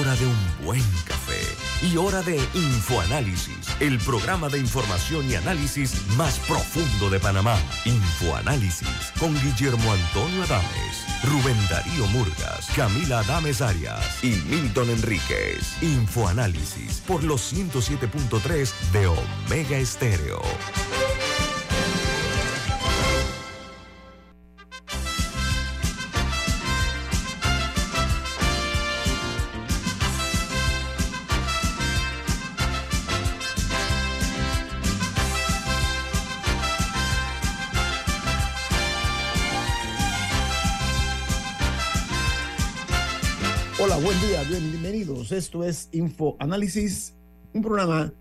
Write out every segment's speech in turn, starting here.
hora de un buen café y hora de Infoanálisis, el programa de información y análisis más profundo de Panamá. Infoanálisis con Guillermo Antonio Adames, Rubén Darío Murgas, Camila Adames Arias y Milton Enríquez. Infoanálisis por los 107.3 de Omega Estéreo. Bienvenidos. Esto es Info Análisis, un programa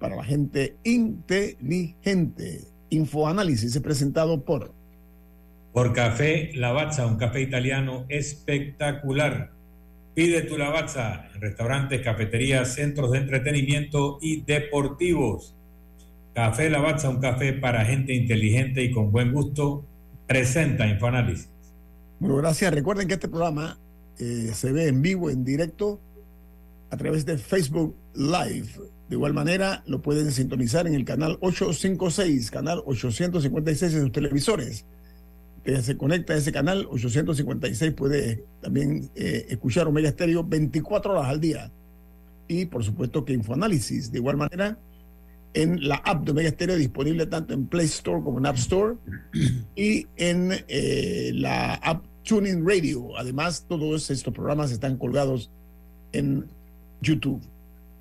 para la gente inteligente. Info Análisis es presentado por Por Café Lavazza, un café italiano espectacular. Pide tu Lavazza en restaurantes, cafeterías, centros de entretenimiento y deportivos. Café Lavazza, un café para gente inteligente y con buen gusto, presenta Infoanálisis. Bueno, gracias. Recuerden que este programa eh, se ve en vivo, en directo, a través de Facebook Live. De igual manera, lo pueden sintonizar en el canal 856, canal 856 en sus televisores. Usted se conecta a ese canal 856, puede también eh, escuchar Omega Stereo 24 horas al día. Y por supuesto que Infoanálisis, de igual manera, en la app de Omega Stereo, disponible tanto en Play Store como en App Store, y en eh, la app Tuning Radio. Además, todos estos programas están colgados en YouTube.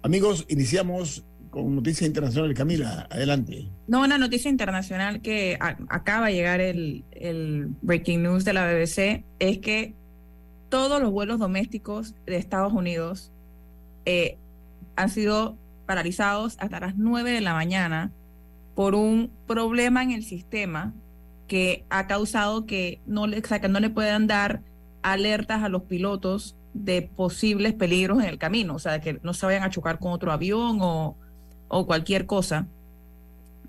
Amigos, iniciamos con Noticia Internacional. Camila, adelante. No, una noticia internacional que acaba de llegar el, el breaking news de la BBC es que todos los vuelos domésticos de Estados Unidos eh, han sido paralizados hasta las 9 de la mañana por un problema en el sistema que ha causado que no le, o sea, que no le puedan dar alertas a los pilotos de posibles peligros en el camino, o sea, que no se vayan a chocar con otro avión o, cualquier cosa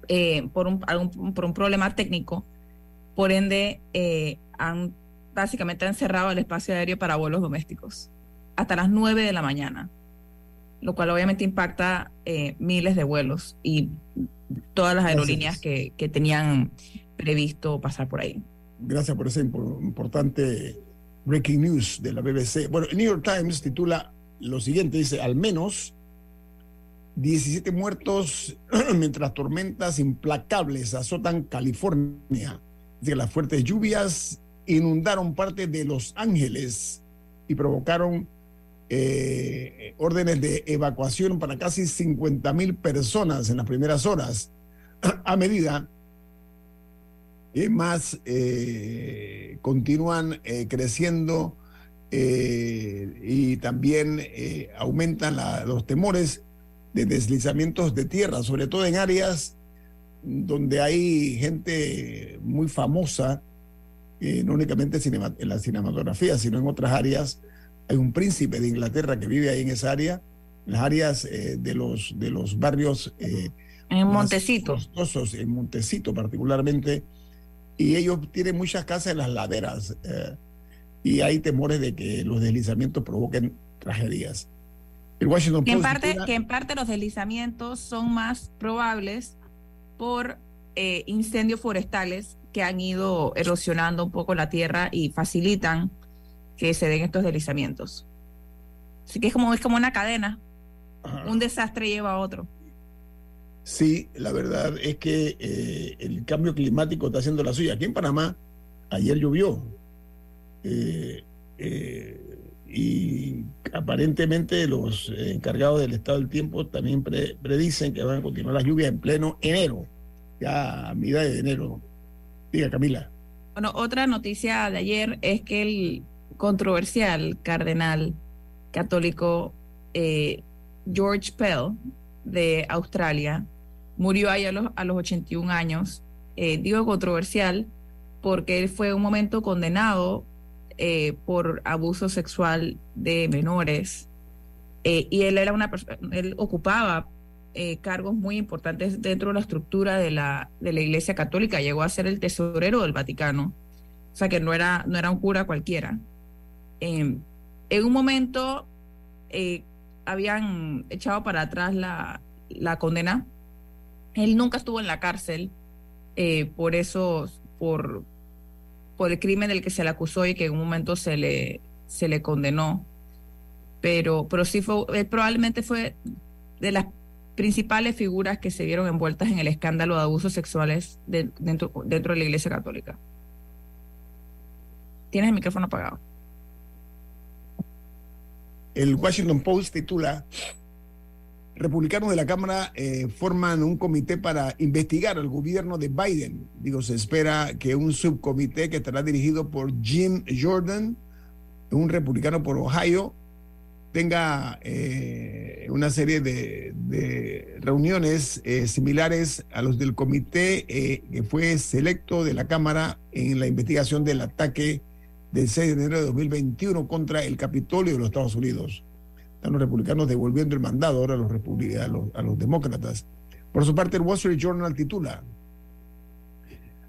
eh, por, un, algún- por un problema técnico. Por ende, eh, han básicamente han cerrado el espacio aéreo para vuelos domésticos hasta las 9 de la mañana, lo cual obviamente impacta eh, miles de vuelos y todas las aerolíneas que, que tenían previsto pasar por ahí. Gracias por ese impor- importante breaking news de la BBC. Bueno, el New York Times titula lo siguiente, dice, al menos 17 muertos mientras tormentas implacables azotan California. Que las fuertes lluvias inundaron parte de Los Ángeles y provocaron eh, órdenes de evacuación para casi 50 mil personas en las primeras horas, a medida que más eh, continúan eh, creciendo y también aumentan los temores de deslizamientos de tierra, sobre todo en áreas donde hay gente muy famosa, no únicamente en la cinematografía, sino en otras áreas. Hay un príncipe de Inglaterra que vive ahí en esa área, en las áreas eh, de, los, de los barrios eh, En Montecito. costosos, en Montecito particularmente, y ellos tienen muchas casas en las laderas eh, y hay temores de que los deslizamientos provoquen tragedias. El Washington Que en, Post parte, titula- que en parte los deslizamientos son más probables por eh, incendios forestales que han ido erosionando un poco la tierra y facilitan que se den estos deslizamientos. Así que es como, es como una cadena, Ajá. un desastre lleva a otro. Sí, la verdad es que eh, el cambio climático está haciendo la suya. Aquí en Panamá, ayer llovió. Eh, eh, y aparentemente los encargados del estado del tiempo también pre- predicen que van a continuar las lluvias en pleno enero, ya a mitad de enero. Diga, Camila. Bueno, otra noticia de ayer es que el controversial cardenal católico eh, George Pell de Australia murió ahí a los, a los 81 años. Eh, digo controversial porque él fue un momento condenado eh, por abuso sexual de menores Eh, y él era una persona, él ocupaba cargos muy importantes dentro de la estructura de la, de la Iglesia Católica. Llegó a ser el tesorero del Vaticano. O sea que no era, no era un cura cualquiera. Em, en un momento eh, habían echado para atrás la, la, condena. Él nunca estuvo en la cárcel por eso, por, por el crimen del que se le acusó y que en un momento se le, se le condenó. Pero, pero sí fue, él probablemente fue de las principales figuras que se vieron envueltas en el escándalo de abusos sexuales dentro, dentro de la Iglesia Católica. Tienes el micrófono apagado. El Washington Post titula republicanos de la Cámara eh, forman un comité para investigar al gobierno de Biden. Digo, se espera que un subcomité que estará dirigido por Jim Jordan, un republicano por Ohio, tenga eh, una serie de, reuniones eh, similares a los del comité que fue selecto de la Cámara en la investigación del ataque del 6 de enero de 2021 contra el Capitolio de los Estados Unidos los republicanos devolviendo el mandado ahora a los, a los, demócratas. Por su parte, el Wall Street Journal titula,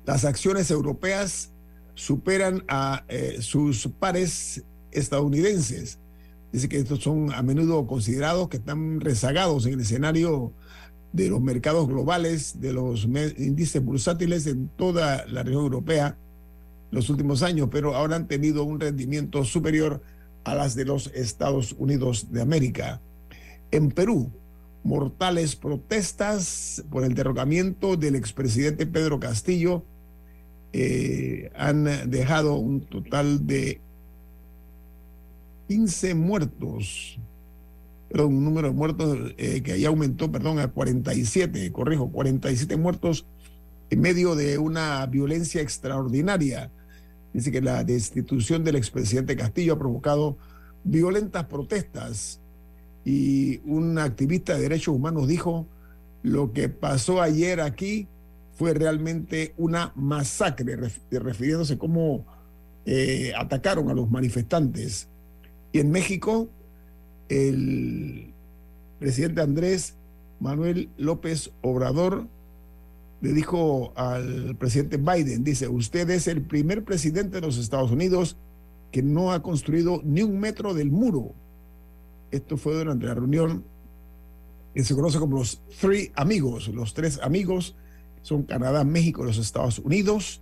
las acciones europeas superan a eh, sus pares estadounidenses. Dice que estos son a menudo considerados que están rezagados en el escenario de los mercados globales, de los índices bursátiles en toda la región europea los últimos años, pero ahora han tenido un rendimiento superior a las de los Estados Unidos de América. En Perú, mortales protestas por el derrocamiento del expresidente Pedro Castillo eh, han dejado un total de 15 muertos, pero un número de muertos eh, que ya aumentó, perdón, a 47, corrijo, 47 muertos en medio de una violencia extraordinaria Dice que la destitución del expresidente Castillo ha provocado violentas protestas y un activista de derechos humanos dijo, lo que pasó ayer aquí fue realmente una masacre, refiriéndose cómo eh, atacaron a los manifestantes. Y en México, el presidente Andrés Manuel López Obrador le dijo al presidente Biden, dice, usted es el primer presidente de los Estados Unidos que no ha construido ni un metro del muro. Esto fue durante la reunión que se conoce como los Three Amigos, los tres amigos, son Canadá, México y los Estados Unidos,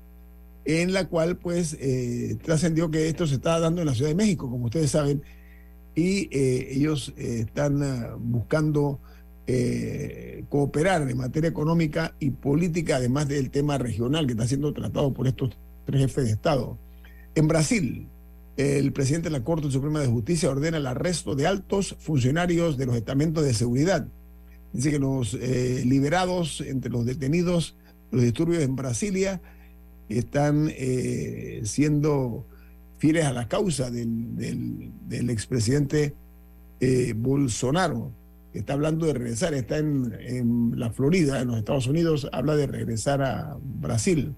en la cual pues eh, trascendió que esto se está dando en la Ciudad de México, como ustedes saben, y eh, ellos eh, están ah, buscando eh, cooperar en materia económica y política, además del tema regional que está siendo tratado por estos tres jefes de Estado. En Brasil, el presidente de la Corte Suprema de Justicia ordena el arresto de altos funcionarios de los estamentos de seguridad. Dice que los eh, liberados entre los detenidos, los disturbios en Brasilia, están eh, siendo fieles a la causa del, del, expresidente Bolsonaro está hablando de regresar, está en, la Florida, en los Estados Unidos, habla de regresar a Brasil.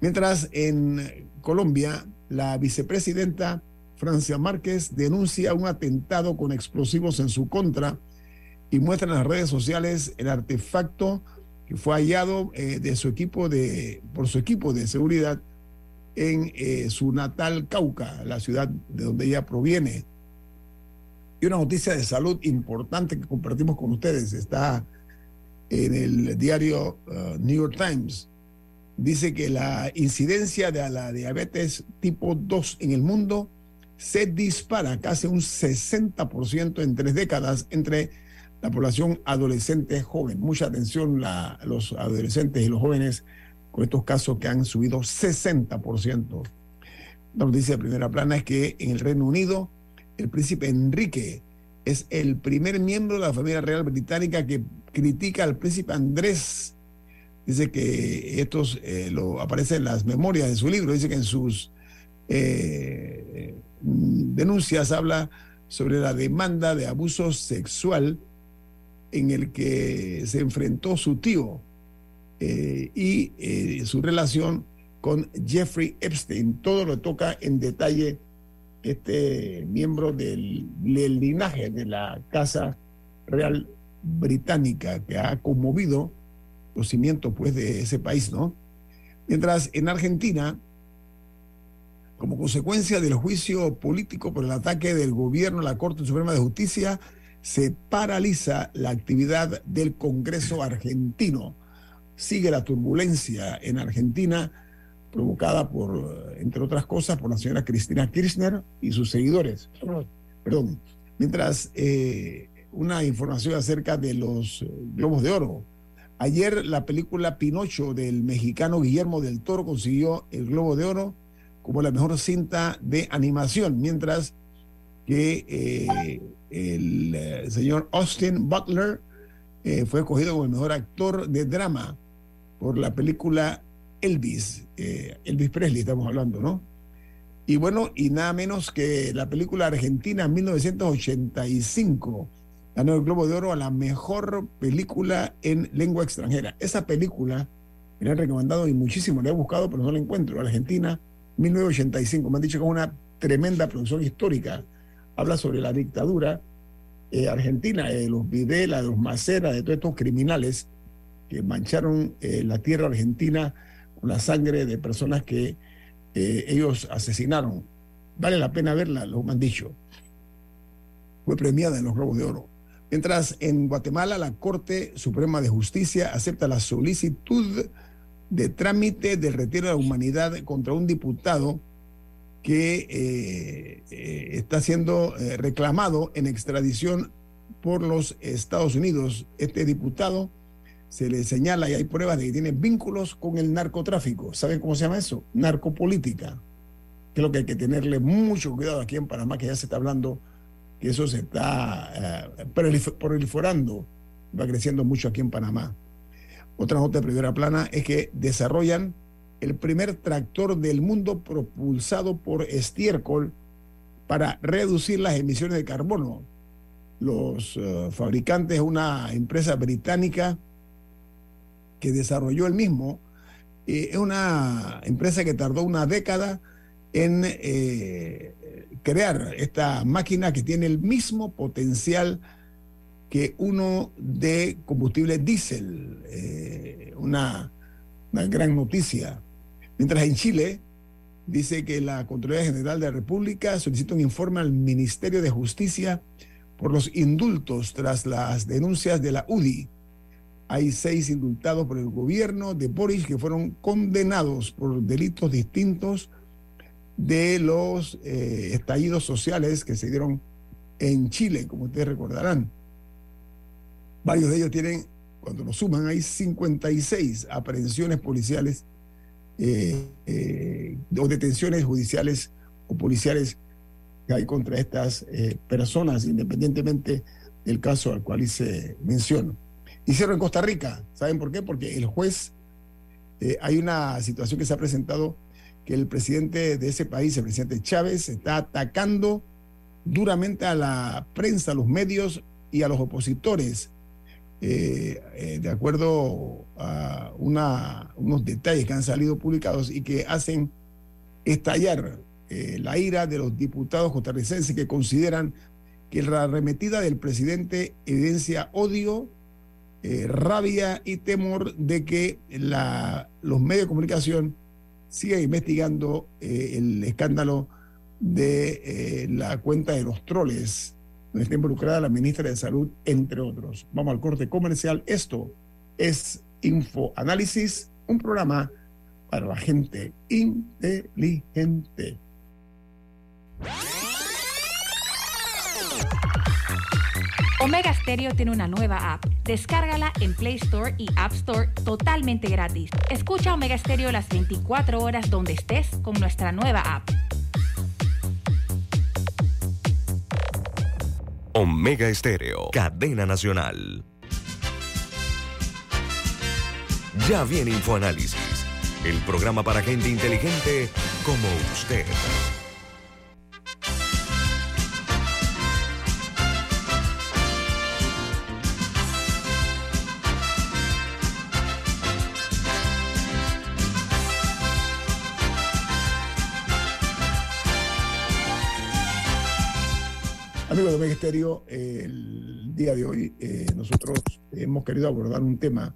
Mientras en Colombia, la vicepresidenta Francia Márquez denuncia un atentado con explosivos en su contra y muestra en las redes sociales el artefacto que fue hallado eh, de su equipo de, por su equipo de seguridad en eh, su natal Cauca, la ciudad de donde ella proviene. Una noticia de salud importante que compartimos con ustedes está en el diario uh, New York Times. Dice que la incidencia de la diabetes tipo 2 en el mundo se dispara casi un 60% en tres décadas entre la población adolescente joven. Mucha atención los adolescentes y los jóvenes con estos casos que han subido 60%. La noticia de primera plana es que en el Reino Unido el príncipe Enrique es el primer miembro de la familia real británica que critica al príncipe Andrés. Dice que estos eh, lo aparece en las memorias de su libro. Dice que en sus eh, denuncias habla sobre la demanda de abuso sexual en el que se enfrentó su tío eh, y su relación con Jeffrey Epstein. Todo lo toca en detalle este miembro del, linaje de la Casa Real Británica que ha conmovido los cimientos pues, de ese país, ¿no? Mientras en Argentina, como consecuencia del juicio político por el ataque del gobierno a la Corte Suprema de Justicia, se paraliza la actividad del Congreso argentino. Sigue la turbulencia en Argentina provocada por, entre otras cosas, por la señora Cristina Kirchner y sus seguidores. Perdón. Mientras eh, una información acerca de los eh, Globos de Oro. Ayer la película Pinocho del mexicano Guillermo del Toro consiguió el Globo de Oro como la mejor cinta de animación, mientras que eh, el señor Austin Butler fue escogido como el mejor actor de drama por la película Elvis, eh, Elvis Presley estamos hablando, ¿no? Y bueno, y nada menos que la película argentina 1985 ganó el Globo de Oro a la mejor película en lengua extranjera. Esa película me la han recomendado y muchísimo, la he buscado, pero no la encuentro. Argentina 1985, me han dicho que es una tremenda producción histórica. Habla sobre la dictadura eh, argentina, de los Videla, de los Macera, de todos estos criminales que mancharon eh, la tierra argentina la sangre de personas que eh, ellos asesinaron. Vale la pena verla, lo han dicho. Fue premiada en los Globos de Oro. Mientras en Guatemala la Corte Suprema de Justicia acepta la solicitud de trámite del retiro de la humanidad contra un diputado que eh, eh, está siendo reclamado en extradición por los Estados Unidos. Este diputado se le señala y hay pruebas de que tiene vínculos con el narcotráfico. ¿Saben cómo se llama eso? Narcopolítica. Lo que hay que tenerle mucho cuidado aquí en Panamá, que ya se está hablando que eso se está eh, proliferando, va creciendo mucho aquí en Panamá. Otra nota de primera plana es que desarrollan el primer tractor del mundo propulsado por estiércol para reducir las emisiones de carbono. Los uh, fabricantes, una empresa británica, que desarrolló el mismo, eh, es una empresa que tardó una década en eh, crear esta máquina que tiene el mismo potencial que uno de combustible diésel. Eh, una, una gran noticia. Mientras en Chile dice que la Contraloría General de la República solicita un informe al Ministerio de Justicia por los indultos tras las denuncias de la UDI hay seis indultados por el gobierno de Boris que fueron condenados por delitos distintos de los eh, estallidos sociales que se dieron en Chile, como ustedes recordarán. Varios de ellos tienen, cuando lo suman, hay 56 aprehensiones policiales eh, eh, o detenciones judiciales o policiales que hay contra estas personas, independientemente del caso al cual hice mención. Hicieron en Costa Rica. ¿Saben por qué? Porque el juez, eh, hay una situación que se ha presentado que el presidente de ese país, el presidente Chávez, está atacando duramente a la prensa, a los medios y a los opositores, eh, eh, de acuerdo a una, unos detalles que han salido publicados y que hacen estallar la ira de los diputados costarricenses que consideran que la arremetida del presidente evidencia odio eh, rabia y temor de que los medios de comunicación sigan investigando eh, el escándalo de eh, la cuenta de los troles, donde está involucrada la ministra de Salud, entre otros. Vamos al corte comercial. Esto es Info Análisis, un programa para la gente inteligente. Omega Stereo tiene una nueva app. Descárgala en Play Store y App Store totalmente gratis. Escucha Omega Stereo las 24 horas donde estés con nuestra nueva app. Omega Stereo, cadena nacional. Ya viene InfoAnálisis, el programa para gente inteligente como usted. Amigos de Ministerio, el día de hoy eh, nosotros hemos querido abordar un tema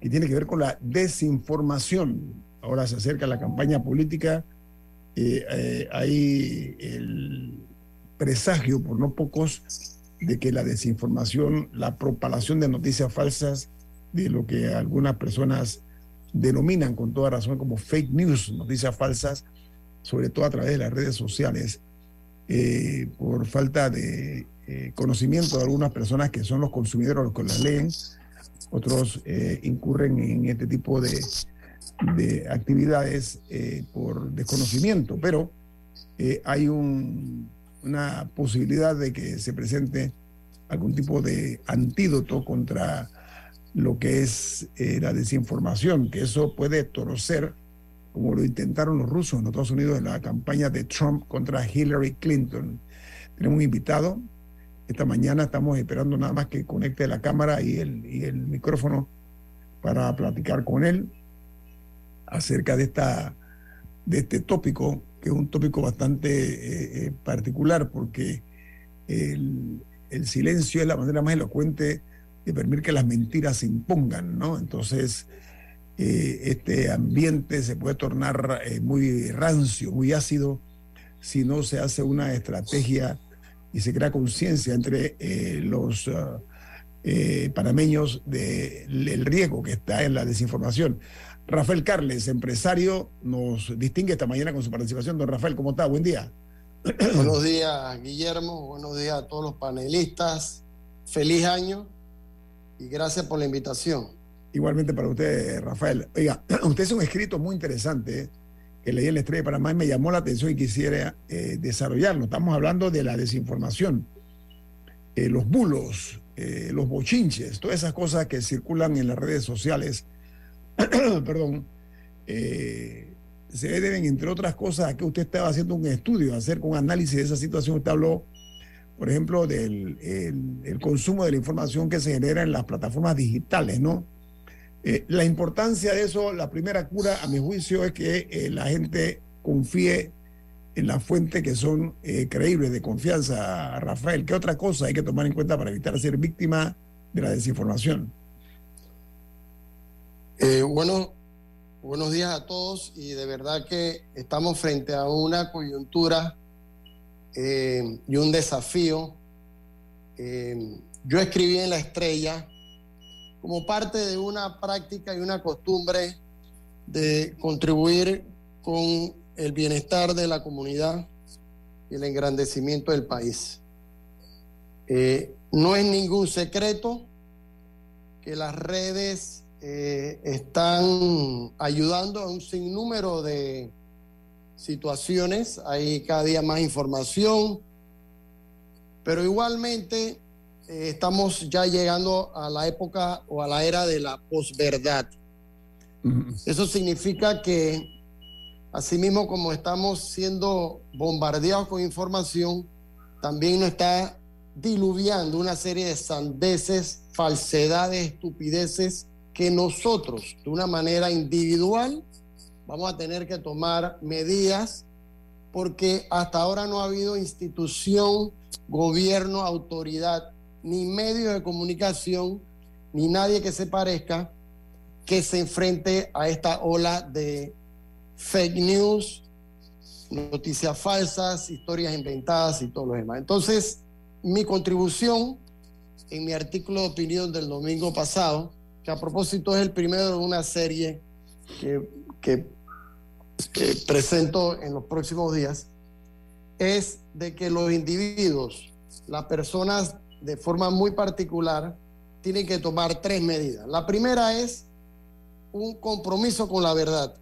que tiene que ver con la desinformación. Ahora se acerca la campaña política, eh, eh, hay el presagio por no pocos de que la desinformación, la propalación de noticias falsas, de lo que algunas personas denominan con toda razón como fake news, noticias falsas, sobre todo a través de las redes sociales, eh, por falta de eh, conocimiento de algunas personas que son los consumidores los que las leen, otros eh, incurren en este tipo de, de actividades por desconocimiento, pero hay un, una posibilidad de que se presente algún tipo de antídoto contra lo que es la desinformación, que eso puede torcer como lo intentaron los rusos en los Estados Unidos en la campaña de Trump contra Hillary Clinton. Tenemos un invitado. Esta mañana estamos esperando nada más que conecte la cámara y el, y el micrófono para platicar con él acerca de, esta, de este tópico, que es un tópico bastante eh, eh, particular porque el, el, silencio es la manera más elocuente de permitir que las mentiras se impongan, ¿no? Entonces, eh, este ambiente se puede tornar eh, muy rancio, muy ácido, si no se hace una estrategia y se crea conciencia entre eh, los uh, panameños del riesgo que está en la desinformación. Rafael Carles, empresario, nos distingue esta mañana con su participación. Don Rafael, ¿cómo está? Buen día. Buenos días, Guillermo. Buenos días a todos los panelistas. Feliz año y gracias por la invitación. Igualmente para usted, Rafael. Oiga, usted es un escrito muy interesante que leí en la Estrella de Panamá y me llamó la atención y quisiera eh, desarrollarlo. Estamos hablando de la desinformación, eh, los bulos, eh, los bochinches, todas esas cosas que circulan en las redes sociales, perdón, se deben, entre otras cosas, a que usted estaba haciendo un estudio, hacer un análisis de esa situación. Usted habló, por ejemplo, del el consumo de la información que se genera en las plataformas digitales, ¿no? Eh, la importancia de eso, la primera cura, a mi juicio, es que eh, la gente confíe en las fuentes que son eh, creíbles, de confianza. Rafael, ¿qué otra cosa hay que tomar en cuenta para evitar ser víctima de la desinformación? bueno, buenos días a todos y de verdad que estamos frente a una coyuntura y un desafío. yo escribí en La Estrella como parte de una práctica y una costumbre de contribuir con el bienestar de la comunidad y el engrandecimiento del país. Eh, no es ningún secreto que las redes eh, están ayudando a un sinnúmero de situaciones, hay cada día más información, pero igualmente eh, estamos ya llegando a la época o a la era de la posverdad. Eso significa que, asimismo como estamos siendo bombardeados con información, también nos está diluviando una serie de sandeces, falsedades, estupideces que nosotros, de una manera individual, vamos a tener que tomar medidas porque hasta ahora no ha habido institución, gobierno, autoridad ni medio de comunicación, ni nadie que se parezca que se enfrente a esta ola de fake news, noticias falsas, historias inventadas y todo lo demás. Entonces, mi contribución en mi artículo de opinión del domingo pasado, que a propósito es el primero de una serie que, que presento en los próximos días, es de que los individuos, las personas de forma muy particular, tienen que tomar tres medidas. La primera es un compromiso con la verdad.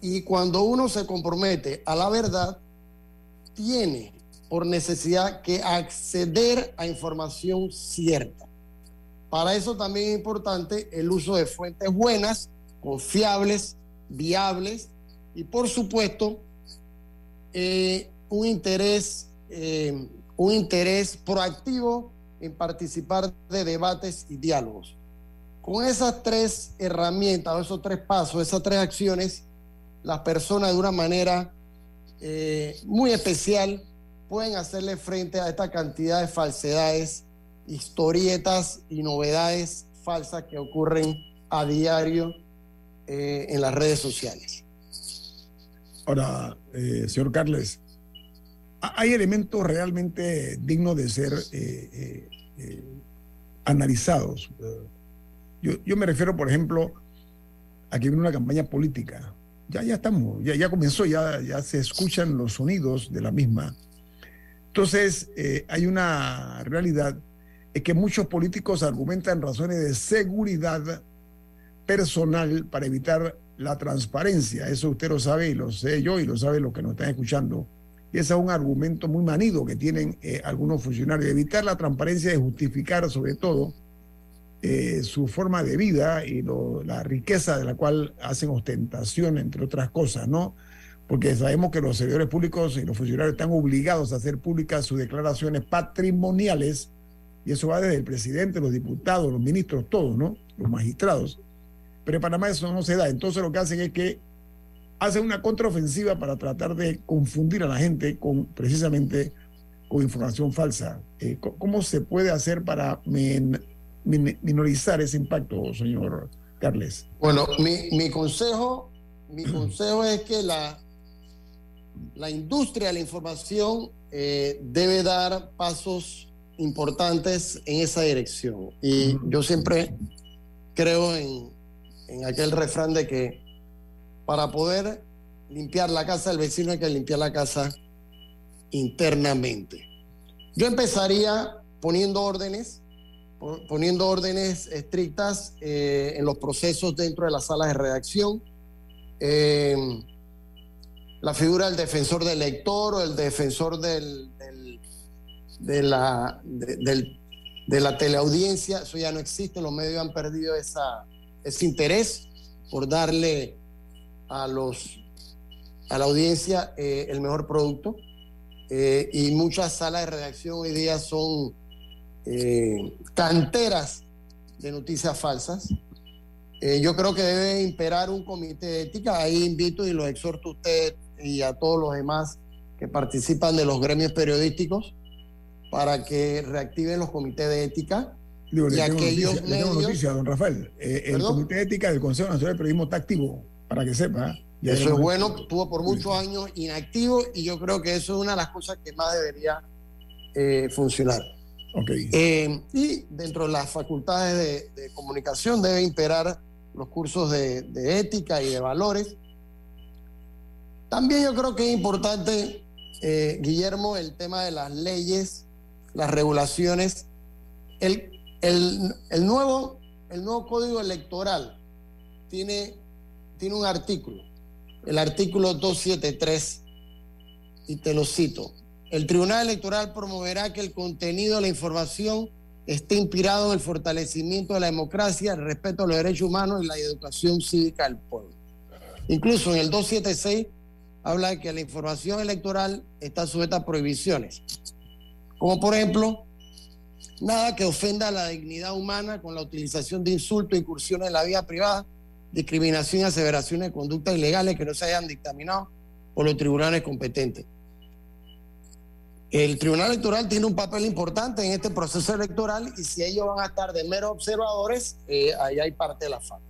Y cuando uno se compromete a la verdad, tiene por necesidad que acceder a información cierta. Para eso también es importante el uso de fuentes buenas, confiables, viables y por supuesto eh, un interés eh, un interés proactivo en participar de debates y diálogos. Con esas tres herramientas, esos tres pasos, esas tres acciones, las personas de una manera eh, muy especial pueden hacerle frente a esta cantidad de falsedades, historietas y novedades falsas que ocurren a diario eh, en las redes sociales. Ahora, eh, señor Carles, hay elementos realmente dignos de ser eh, analizados. Yo, yo, me refiero, por ejemplo, a que viene una campaña política. Ya, ya estamos, ya, ya comenzó, ya, ya se escuchan los sonidos de la misma. Entonces, hay una realidad, es que muchos políticos argumentan razones de seguridad personal para evitar la transparencia. Eso usted lo sabe y lo sé yo y lo sabe los que nos están escuchando. Y ese es un argumento muy manido que tienen eh, algunos funcionarios. Evitar la transparencia y justificar sobre todo eh, su forma de vida y la riqueza de la cual hacen ostentación, entre otras cosas, ¿no? Porque sabemos que los servidores públicos y los funcionarios están obligados a hacer públicas sus declaraciones patrimoniales, y eso va desde el presidente, los diputados, los ministros, todos, ¿no? Los magistrados. Pero en Panamá eso no se da. Entonces lo que hacen es que hacen una contraofensiva para tratar de confundir a la gente con precisamente con información falsa. Eh, ¿Cómo se puede hacer para minorizar ese impacto, señor Carles? Bueno, mi, consejo, mi consejo es que la, la industria de la información eh, debe dar pasos importantes en esa dirección. Y yo siempre creo en, en aquel refrán de que para poder limpiar la casa del vecino hay que limpiar la casa internamente. Yo empezaría poniendo órdenes, poniendo órdenes estrictas eh, en los procesos dentro de las salas de redacción. Eh, la figura del defensor del lector o el defensor del, de, la, de la teleaudiencia, eso ya no existe, los medios han perdido esa, ese interés por darle a los a la audiencia eh, el mejor producto eh, y muchas salas de redacción hoy día son eh, canteras de noticias falsas. yo creo que debe imperar un comité de ética. Ahí invito y lo exhorto a usted y a todos los demás que participan de los gremios periodísticos para que reactiven los comités de ética Digo, le, tengo noticia, don Rafael. Eh, el Comité de Ética del Consejo Nacional de Periodismo está activo, para que sepa. eso es bueno, estuvo por muchos años inactivo y yo creo que eso es una de las cosas que más debería eh, funcionar. Okay. Eh, y dentro de las facultades de, comunicación debe imperar los cursos de, de, ética y de valores. También yo creo que es importante, Guillermo, el tema de las leyes, las regulaciones. El, el, nuevo, el nuevo código electoral tiene, tiene un artículo, el artículo 273, y te lo cito. El Tribunal Electoral promoverá que el contenido de la información esté inspirado en el fortalecimiento de la democracia, el respeto a los derechos humanos y la educación cívica del pueblo. Incluso en el 276 habla de que la información electoral está sujeta a prohibiciones, como por ejemplo nada que ofenda a la dignidad humana con la utilización de insultos, incursiones en la vida privada, discriminación y aseveraciones de conductas ilegales que no se hayan dictaminado por los tribunales competentes. El Tribunal Electoral tiene un papel importante en este proceso electoral y si ellos van a estar de meros observadores, eh, ahí hay parte de la falta.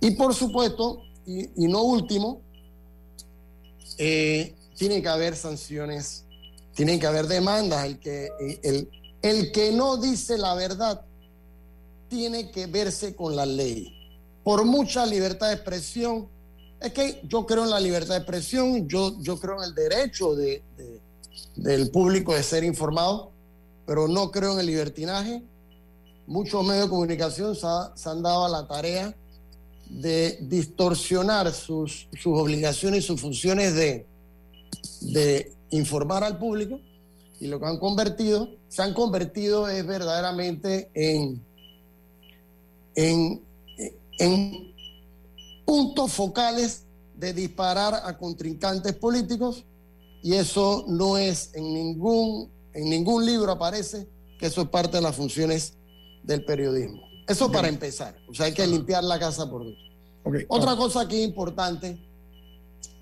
Y por supuesto, y, no último, eh, tiene que haber sanciones, tienen que haber demandas. El que el, el que no dice la verdad tiene que verse con la ley. Por mucha libertad de expresión, es que yo creo en la libertad de expresión, yo, yo creo en el derecho de, del público de ser informado, pero no creo en el libertinaje. Muchos medios de comunicación se, han dado a la tarea de distorsionar sus, sus obligaciones y sus funciones de, de informar al público y lo que han convertido, se han convertido es verdaderamente en, en, en puntos focales de disparar a contrincantes políticos y eso no es en ningún, en ningún libro aparece que eso es parte de las funciones del periodismo. Eso para empezar, o sea, hay que limpiar la casa por dentro. Otra cosa que es importante,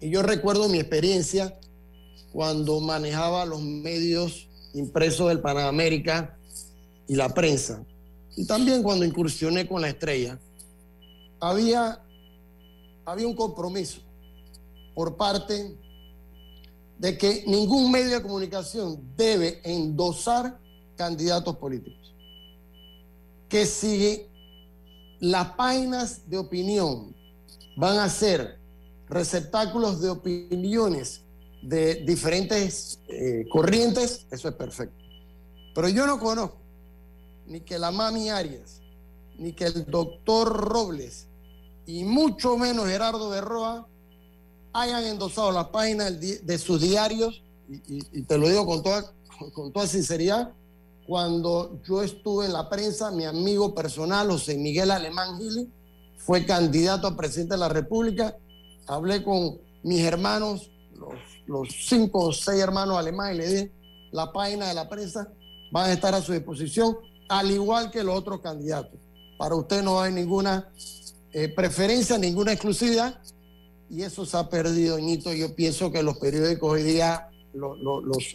y yo recuerdo mi experiencia cuando manejaba los medios impresos del Panamérica y la prensa. Y también cuando incursioné con la estrella, había, había un compromiso por parte de que ningún medio de comunicación debe endosar candidatos políticos. Que si las páginas de opinión van a ser receptáculos de opiniones de diferentes eh, corrientes, eso es perfecto. Pero yo no conozco ni que la mami Arias, ni que el doctor Robles, y mucho menos Gerardo Berroa, hayan endosado las páginas de sus diarios, y, te lo digo con toda, con toda sinceridad, cuando yo estuve en la prensa, mi amigo personal, José Miguel Alemán Gili, fue candidato a presidente de la República. Hablé con mis hermanos, los, los cinco o seis hermanos alemanes, y le dije, la página de la prensa va a estar a su disposición, al igual que los otros candidatos. Para usted no hay ninguna eh, preferencia, ninguna exclusividad, y eso se ha perdido, Ñito. Yo pienso que los periódicos hoy día, los,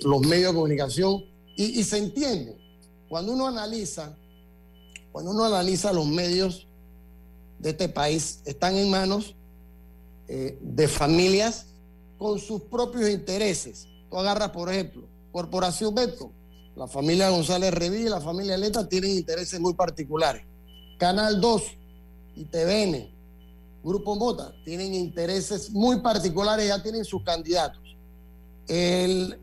los medios de comunicación, y, se entiende. Cuando uno analiza, cuando uno analiza los medios de este país, están en manos eh, de familias con sus propios intereses. Tú agarras, por ejemplo, Corporación Beto, la familia González Reví y la familia Leta tienen intereses muy particulares. Canal 2 y TVN, Grupo Mota, tienen intereses muy particulares, ya tienen sus candidatos. El,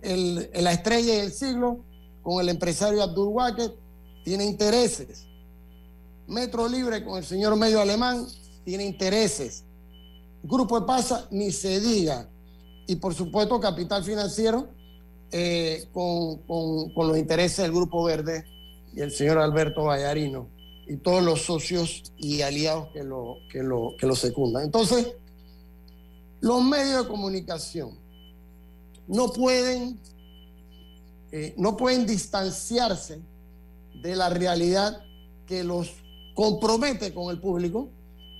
la estrella del siglo con el empresario Abdul Wacker, tiene intereses. Metro Libre con el señor medio alemán, tiene intereses. Grupo de Pasa, ni se diga. Y por supuesto, capital financiero eh, con, los intereses del Grupo Verde y el señor Alberto Vallarino y todos los socios y aliados que lo, que lo, que lo secundan. Entonces, los medios de comunicación no pueden eh, no pueden distanciarse de la realidad que los compromete con el público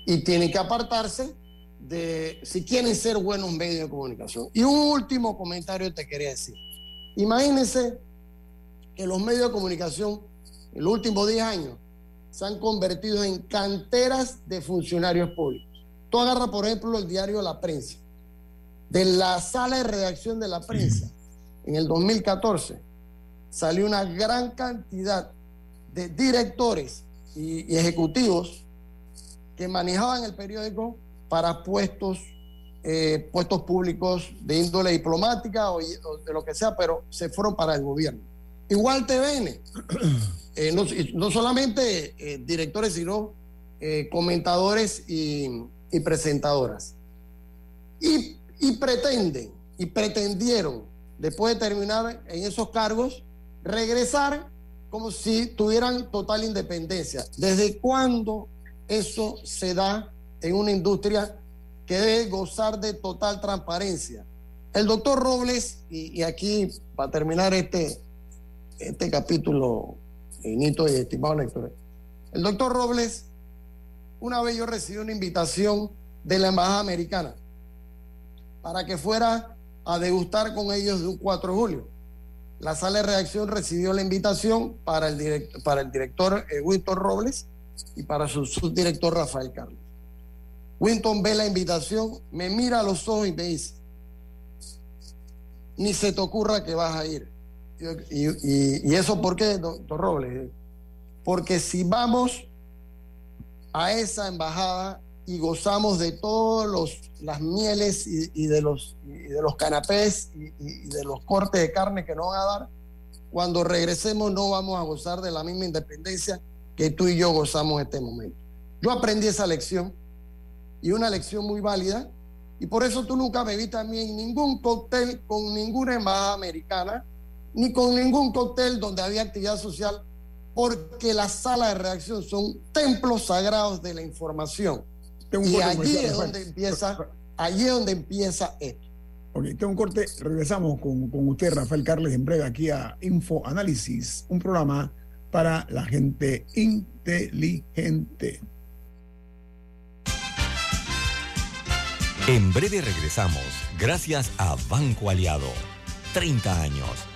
y tienen que apartarse de si quieren ser buenos medios de comunicación. Y un último comentario te quería decir. Imagínense que los medios de comunicación en los últimos 10 años se han convertido en canteras de funcionarios públicos. Tú agarras, por ejemplo, el diario La Prensa. De la sala de redacción de la prensa, en el 2014 salió una gran cantidad de directores y, ejecutivos que manejaban el periódico para puestos, eh, públicos de índole diplomática o, de lo que sea, pero se fueron para el gobierno. Igual TVN, eh, no, solamente eh, directores, sino comentadores y, y presentadoras. Y, y pretenden, y pretendieron después de terminar en esos cargos, regresar como si tuvieran total independencia. ¿Desde cuándo eso se da en una industria que debe gozar de total transparencia? El doctor Robles, y, aquí para terminar este, este capítulo, Nito y estimado lector, el doctor Robles, una vez yo recibí una invitación de la Embajada Americana para que fuera a degustar con ellos de un 4 de julio. La sala de redacción recibió la invitación para el, para el director eh, Winton Robles y para su subdirector Rafael Carlos. Winton ve la invitación, me mira a los ojos y me dice, ni se te ocurra que vas a ir. Y, y eso por qué, doctor Robles? Porque si vamos a esa embajada y gozamos de todas las mieles y, de los, de los canapés y, de los cortes de carne que nos van a dar. Cuando regresemos no vamos a gozar de la misma independencia que tú y yo gozamos en este momento. Yo aprendí esa lección y una lección muy válida y por eso tú nunca me viste a mí en ningún cóctel con ninguna embajada americana ni con ningún cóctel donde había actividad social porque las salas de reacción son templos sagrados de la información y allí es donde empieza, allí es donde empieza esto. Ok, tengo un corte. Regresamos con, con usted, Rafael Carles, en breve aquí a Info Análisis, un programa para la gente inteligente. En breve regresamos, gracias a Banco Aliado. 30 años.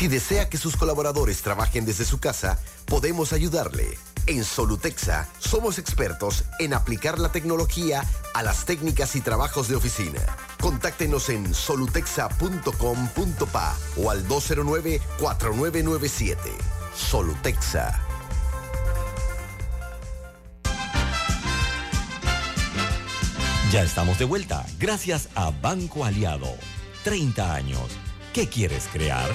Si desea que sus colaboradores trabajen desde su casa, podemos ayudarle. En Solutexa somos expertos en aplicar la tecnología a las técnicas y trabajos de oficina. Contáctenos en solutexa.com.pa o al 209-4997. Solutexa. Ya estamos de vuelta, gracias a Banco Aliado. 30 años. ¿Qué quieres crear?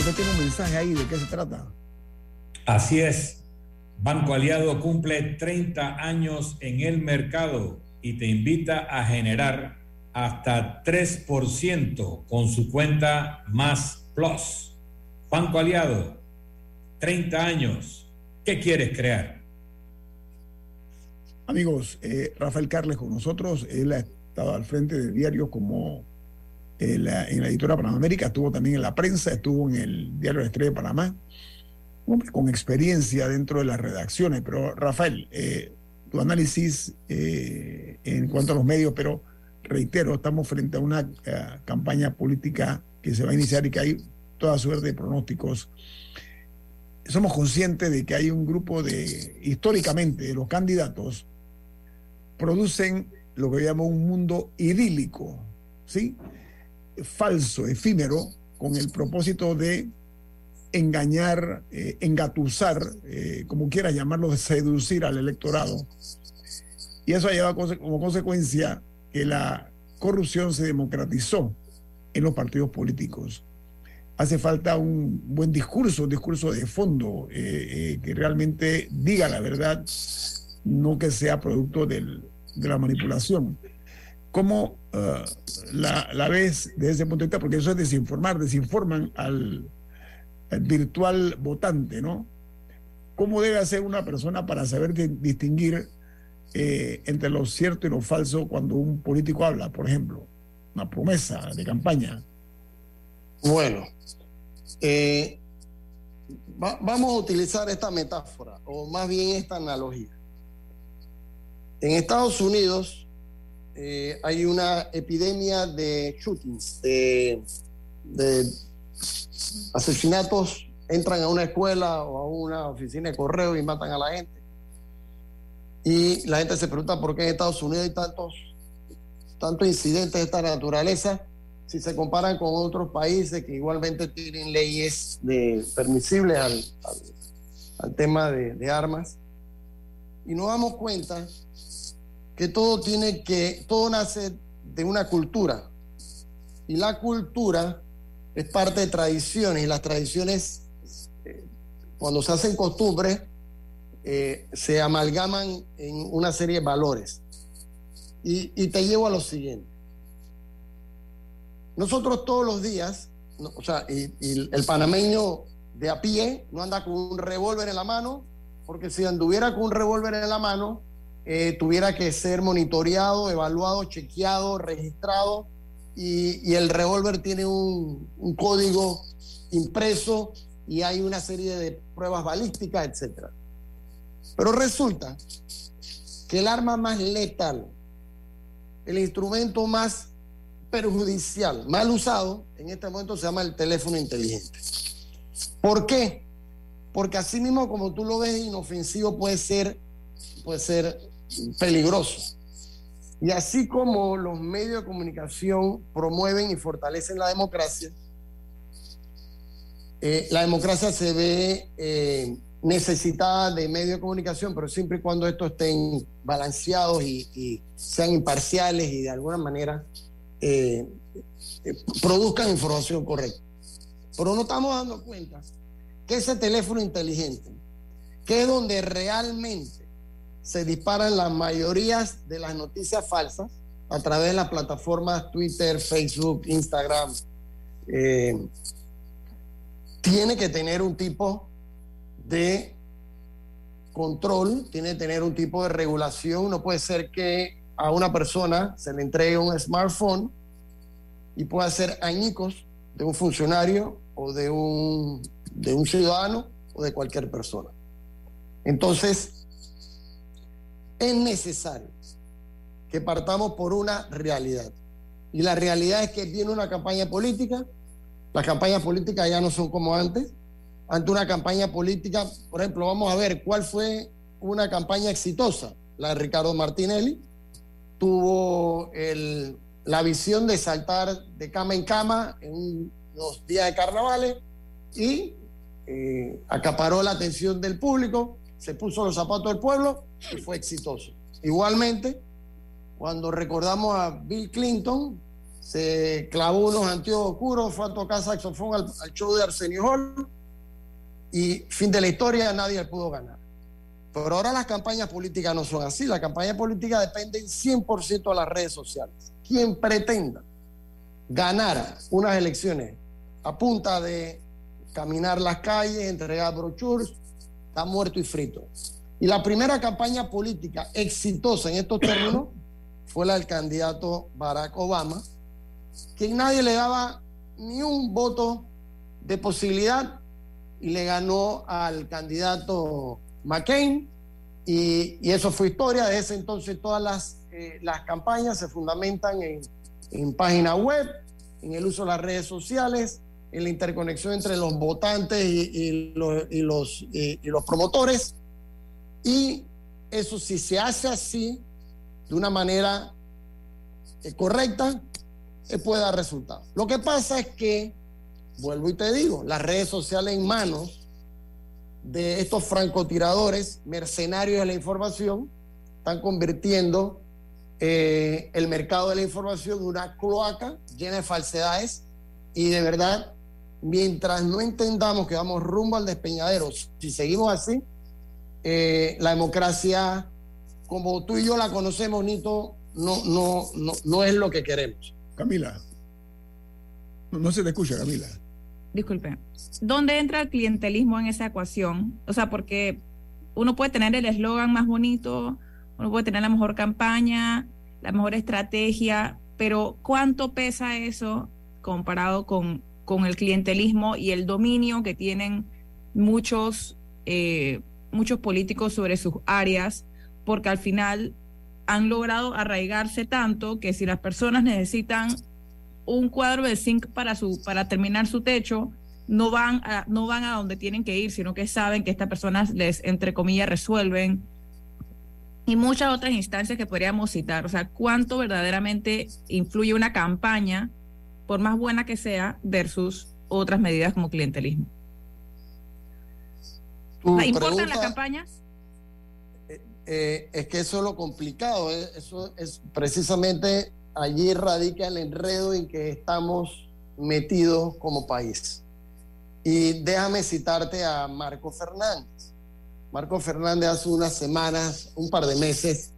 Usted tiene un mensaje ahí, ¿de qué se trata? Así es. Banco Aliado cumple 30 años en el mercado y te invita a generar hasta 3% con su cuenta Más Plus. Banco Aliado, 30 años. ¿Qué quieres crear? Amigos, eh, Rafael Carles con nosotros, él ha estado al frente de diarios como en la, editora Panamérica, estuvo también en la prensa, estuvo en el diario La Estrella de Panamá, con experiencia dentro de las redacciones. Pero Rafael, eh, tu análisis eh, en cuanto a los medios, pero reitero, estamos frente a una eh, campaña política que se va a iniciar y que hay toda suerte de pronósticos. Somos conscientes de que hay un grupo de, históricamente, de los candidatos, producen lo que llamo un mundo idílico, ¿sí? falso, efímero, con el propósito de engañar, eh, engatusar, eh, como quieras llamarlo, seducir al electorado. Y eso ha llevado como consecuencia que la corrupción se democratizó en los partidos políticos. Hace falta un buen discurso, un discurso de fondo, eh, que realmente diga la verdad, no que sea producto de la manipulación. ¿Cómo uh, la, ves desde ese punto de vista? Porque eso es desinformar, desinforman al, virtual votante, ¿no? ¿Cómo debe hacer una persona para saber distinguir eh, entre lo cierto y lo falso cuando un político habla, por ejemplo? Una promesa de campaña. Bueno, eh, vamos a utilizar esta metáfora, o más bien esta analogía. En Estados Unidos, eh, hay una epidemia de shootings, de, asesinatos, entran a una escuela o a una oficina de correo y matan a la gente. Y la gente se pregunta por qué en Estados Unidos hay tantos, tantos incidentes de esta naturaleza si se comparan con otros países que igualmente tienen leyes de, permisibles al, tema de, de armas. Y nos damos cuenta que todo tiene que, todo nace de una cultura. Y la cultura es parte de tradiciones y las tradiciones, eh, cuando se hacen costumbres, eh, se amalgaman en una serie de valores. Y, te llevo a lo siguiente. Nosotros todos los días, o sea, y, el panameño de a pie no anda con un revólver en la mano, porque si anduviera con un revólver en la mano, eh, tuviera que ser monitoreado, evaluado, chequeado, registrado y, el revólver tiene un, código impreso y hay una serie de pruebas balísticas, etc. Pero resulta que el arma más letal, el instrumento más perjudicial, mal usado, en este momento se llama el teléfono inteligente. ¿Por qué? Porque así mismo como tú lo ves inofensivo puede ser, puede ser peligroso. Y así como los medios de comunicación promueven y fortalecen la democracia, eh, la democracia se ve eh, necesitada de medios de comunicación, pero siempre y cuando estos estén balanceados y, sean imparciales y de alguna manera eh, produzcan información correcta. Pero no estamos dando cuenta que ese teléfono inteligente, que es donde realmente se disparan las mayorías de las noticias falsas a través de las plataformas Twitter, Facebook, Instagram. Eh, tiene que tener un tipo de control, tiene que tener un tipo de regulación. No puede ser que a una persona se le entregue un smartphone y pueda ser añicos de un funcionario o de un, de un ciudadano o de cualquier persona. Entonces, es necesario que partamos por una realidad. Y la realidad es que tiene una campaña política. Las campañas políticas ya no son como antes. Ante una campaña política, por ejemplo, vamos a ver cuál fue una campaña exitosa. La de Ricardo Martinelli tuvo el, la visión de saltar de cama en cama en los días de carnavales y eh, acaparó la atención del público, se puso los zapatos del pueblo y fue exitoso. Igualmente, cuando recordamos a Bill Clinton, se clavó unos anteojos oscuros, fue a tocar saxofón al, show de Arsenio Hall y fin de la historia, nadie pudo ganar. Pero ahora las campañas políticas no son así. Las campañas políticas dependen 100% de las redes sociales. Quien pretenda ganar unas elecciones a punta de caminar las calles, entregar brochures, está muerto y frito. Y la primera campaña política exitosa en estos términos fue la del candidato Barack Obama, que nadie le daba ni un voto de posibilidad y le ganó al candidato McCain y, eso fue historia. Desde ese entonces todas las, eh, las campañas se fundamentan en, en página web, en el uso de las redes sociales, en la interconexión entre los votantes y, los, promotores. Y eso si se hace así, de una manera eh, correcta, eh, puede dar resultados. Lo que pasa es que, vuelvo y te digo, las redes sociales en manos de estos francotiradores, mercenarios de la información, están convirtiendo eh, el mercado de la información en una cloaca llena de falsedades y de verdad, mientras no entendamos que vamos rumbo al despeñadero, si seguimos así, la democracia como tú y yo la conocemos, Nito, no, no, no, no es lo que queremos. Camila. No, se te escucha, Camila. Disculpe. ¿Dónde entra el clientelismo en esa ecuación? O sea, porque uno puede tener el eslogan más bonito, uno puede tener la mejor campaña, la mejor estrategia, pero ¿cuánto pesa eso comparado con, con el clientelismo y el dominio que tienen muchos, eh, muchos políticos sobre sus áreas porque al final han logrado arraigarse tanto que si las personas necesitan un cuadro de zinc para, su, para terminar su techo, no van, a, no van a donde tienen que ir, sino que saben que estas personas les, entre comillas, resuelven. Y muchas otras instancias que podríamos citar. O sea, cuánto verdaderamente influye una campaña, por más buena que sea, versus otras medidas como clientelismo. ¿Importan las campañas? Eh, es que eso es lo complicado, eh, eso es precisamente allí radica el enredo en que estamos metidos como país. Y déjame citarte a Marco Fernández. Marco Fernández hace unas semanas, un par de meses,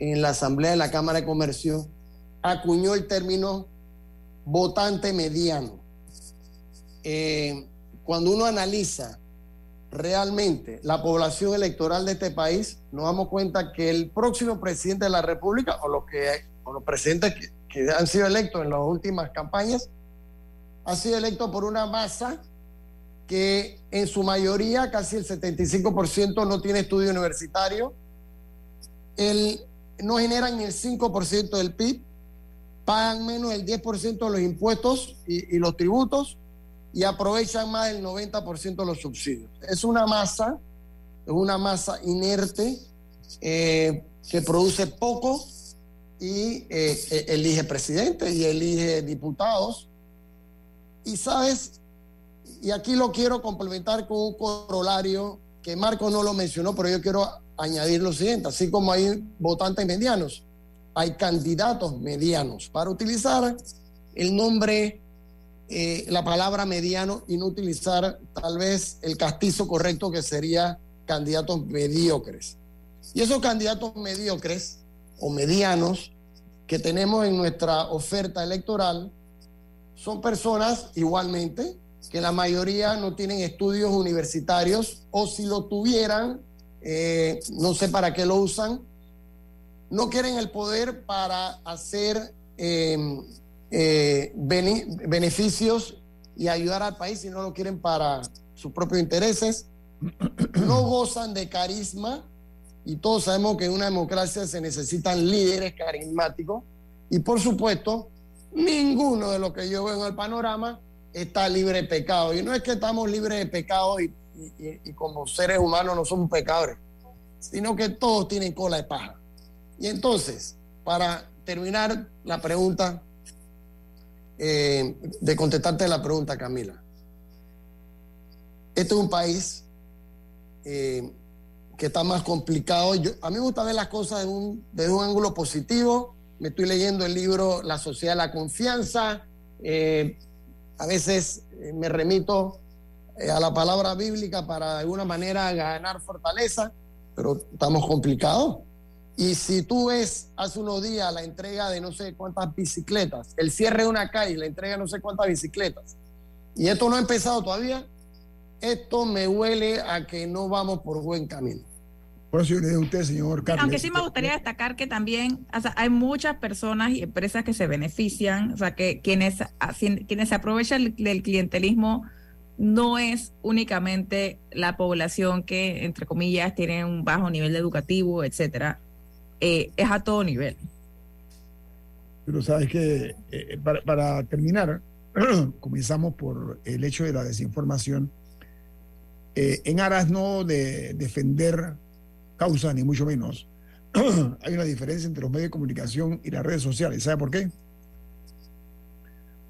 en la Asamblea de la Cámara de Comercio, acuñó el término votante mediano. Eh, cuando uno analiza realmente la población electoral de este país, nos damos cuenta que el próximo presidente de la República, o los, que, o los presidentes que, han sido electos en las últimas campañas, ha sido electo por una masa que en su mayoría, casi el 75%, no tiene estudio universitario, el, no generan ni el 5% del PIB, pagan menos del 10% de los impuestos y, y los tributos, y aprovechan más del 90% de los subsidios. Es una masa, es una masa inerte eh, que produce poco y eh, e, elige presidente y elige diputados. Y sabes, y aquí lo quiero complementar con un corolario que Marco no lo mencionó, pero yo quiero añadir lo siguiente, así como hay votantes medianos, hay candidatos medianos, para utilizar el nombre eh, la palabra mediano y no utilizar tal vez el castizo correcto que sería candidatos mediocres. Y esos candidatos mediocres o medianos que tenemos en nuestra oferta electoral son personas igualmente que la mayoría no tienen estudios universitarios o si lo tuvieran, eh, no sé para qué lo usan, no quieren el poder para hacer em, eh, beneficios y ayudar al país, sino lo quieren para sus propios intereses. No gozan de carisma y todos sabemos que en una democracia se necesitan líderes carismáticos y por supuesto ninguno de los que yo veo en el panorama está libre de pecado. Y no es que estamos libres de pecado y, como seres humanos no somos pecadores, sino que todos tienen cola de paja. Y entonces, para terminar la pregunta, eh, de contestarte la pregunta, Camila. Este es un país eh, que está más complicado. A mí me gusta ver las cosas desde un, desde un ángulo positivo. Me estoy leyendo el libro La sociedad de la confianza. Eh, a veces me remito a la palabra bíblica para de alguna manera ganar fortaleza, pero estamos complicados. Y si tú ves hace unos días la entrega de no sé cuántas bicicletas, el cierre de una calle, la entrega de no sé cuántas bicicletas, y esto no ha empezado todavía, esto me huele a que no vamos por buen camino. Por eso yo le usted, señor Carlos. Aunque sí me gustaría destacar que también hay muchas personas y empresas que se benefician, o sea, que quienes, quienes se aprovechan del clientelismo no es únicamente la población que, entre comillas, tiene un bajo nivel educativo, etcétera eh, es a todo nivel. Pero sabes que eh, para, terminar, comenzamos por el hecho de la desinformación. Eh, en aras no de defender causa, ni mucho menos, hay una diferencia entre los medios de comunicación y las redes sociales. ¿Sabe por qué?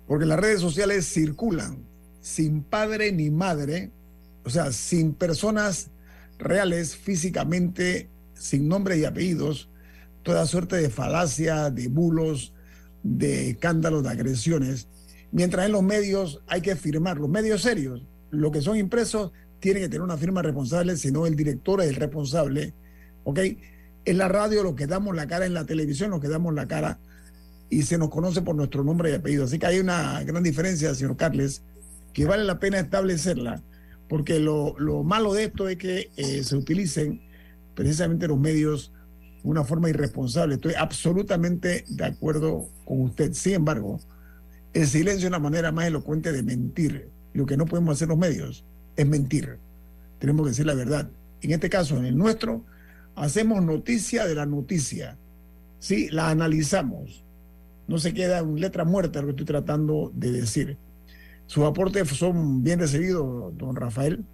Porque las redes sociales circulan sin padre ni madre, o sea, sin personas reales físicamente, sin nombres y apellidos, toda suerte de falacias, de bulos, de escándalos, de agresiones, mientras en los medios hay que firmar, los medios serios, lo que son impresos, tienen que tener una firma responsable, sino el director es el responsable, ¿ok? En la radio lo que damos la cara, en la televisión lo que damos la cara y se nos conoce por nuestro nombre y apellido. Así que hay una gran diferencia, señor Carles, que vale la pena establecerla, porque lo, malo de esto es que eh, se utilicen precisamente los medios una forma irresponsable. Estoy absolutamente de acuerdo con usted. Sin embargo, el silencio es una manera más elocuente de mentir. Lo que no podemos hacer los medios es mentir. Tenemos que decir la verdad. En este caso, en el nuestro, hacemos noticia de la noticia. Sí, la analizamos. No se queda en letra muerta lo que estoy tratando de decir. Sus aportes son bien recibidos, don Rafael.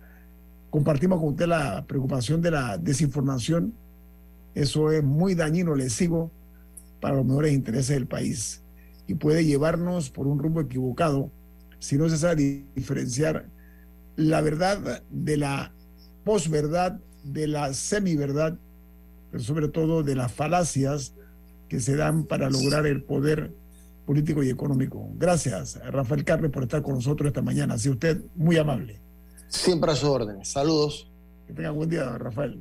Compartimos con usted la preocupación de la desinformación eso es muy dañino, lesivo para los mejores intereses del país y puede llevarnos por un rumbo equivocado si no se sabe diferenciar la verdad de la posverdad, de la semiverdad, pero sobre todo de las falacias que se dan para lograr el poder político y económico. Gracias, Rafael Carles, por estar con nosotros esta mañana. Sido usted muy amable. Siempre a su orden. Saludos. Que tenga buen día, Rafael.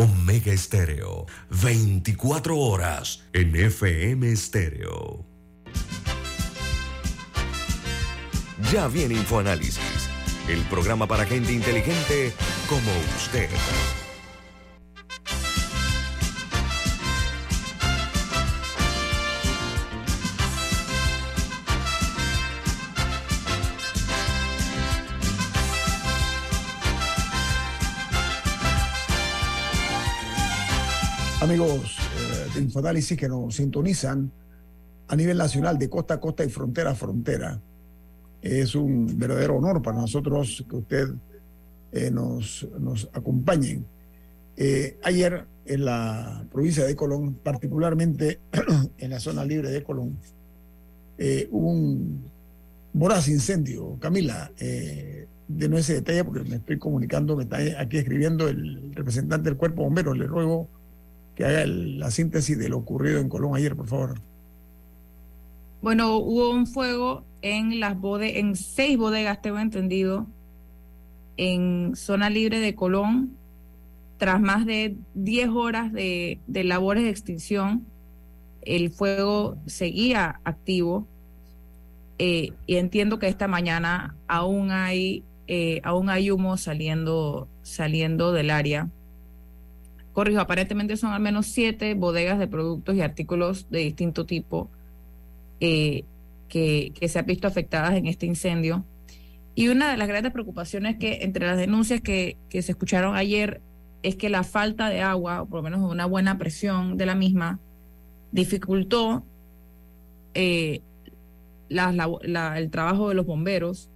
Omega Estéreo, 24 horas en FM Estéreo. Ya viene InfoAnálisis, el programa para gente inteligente como usted. Amigos eh, de Infoanálisis que nos sintonizan a nivel nacional, de costa a costa y frontera a frontera. Es un verdadero honor para nosotros que usted eh, nos, nos acompañen. Eh, ayer en la provincia de Colón, particularmente en la zona libre de Colón, hubo un voraz incendio. Camila, de no ese detalle porque me estoy comunicando, me está aquí escribiendo el representante del cuerpo bombero. Le ruego que haga la síntesis de lo ocurrido en Colón ayer, por favor. Bueno, hubo un fuego en las bodegas, en seis bodegas, tengo entendido, en zona libre de Colón, tras más de 10 horas de, de labores de extinción, el fuego seguía activo. Eh, y entiendo que esta mañana aún hay, eh, aún hay humo saliendo, saliendo del área. Corrijo, aparentemente son al menos siete bodegas de productos y artículos de distinto tipo eh, que, se han visto afectadas en este incendio. Y una de las grandes preocupaciones que entre las denuncias que, que se escucharon ayer es que la falta de agua, o por lo menos una buena presión de la misma, dificultó eh, el trabajo de los bomberos.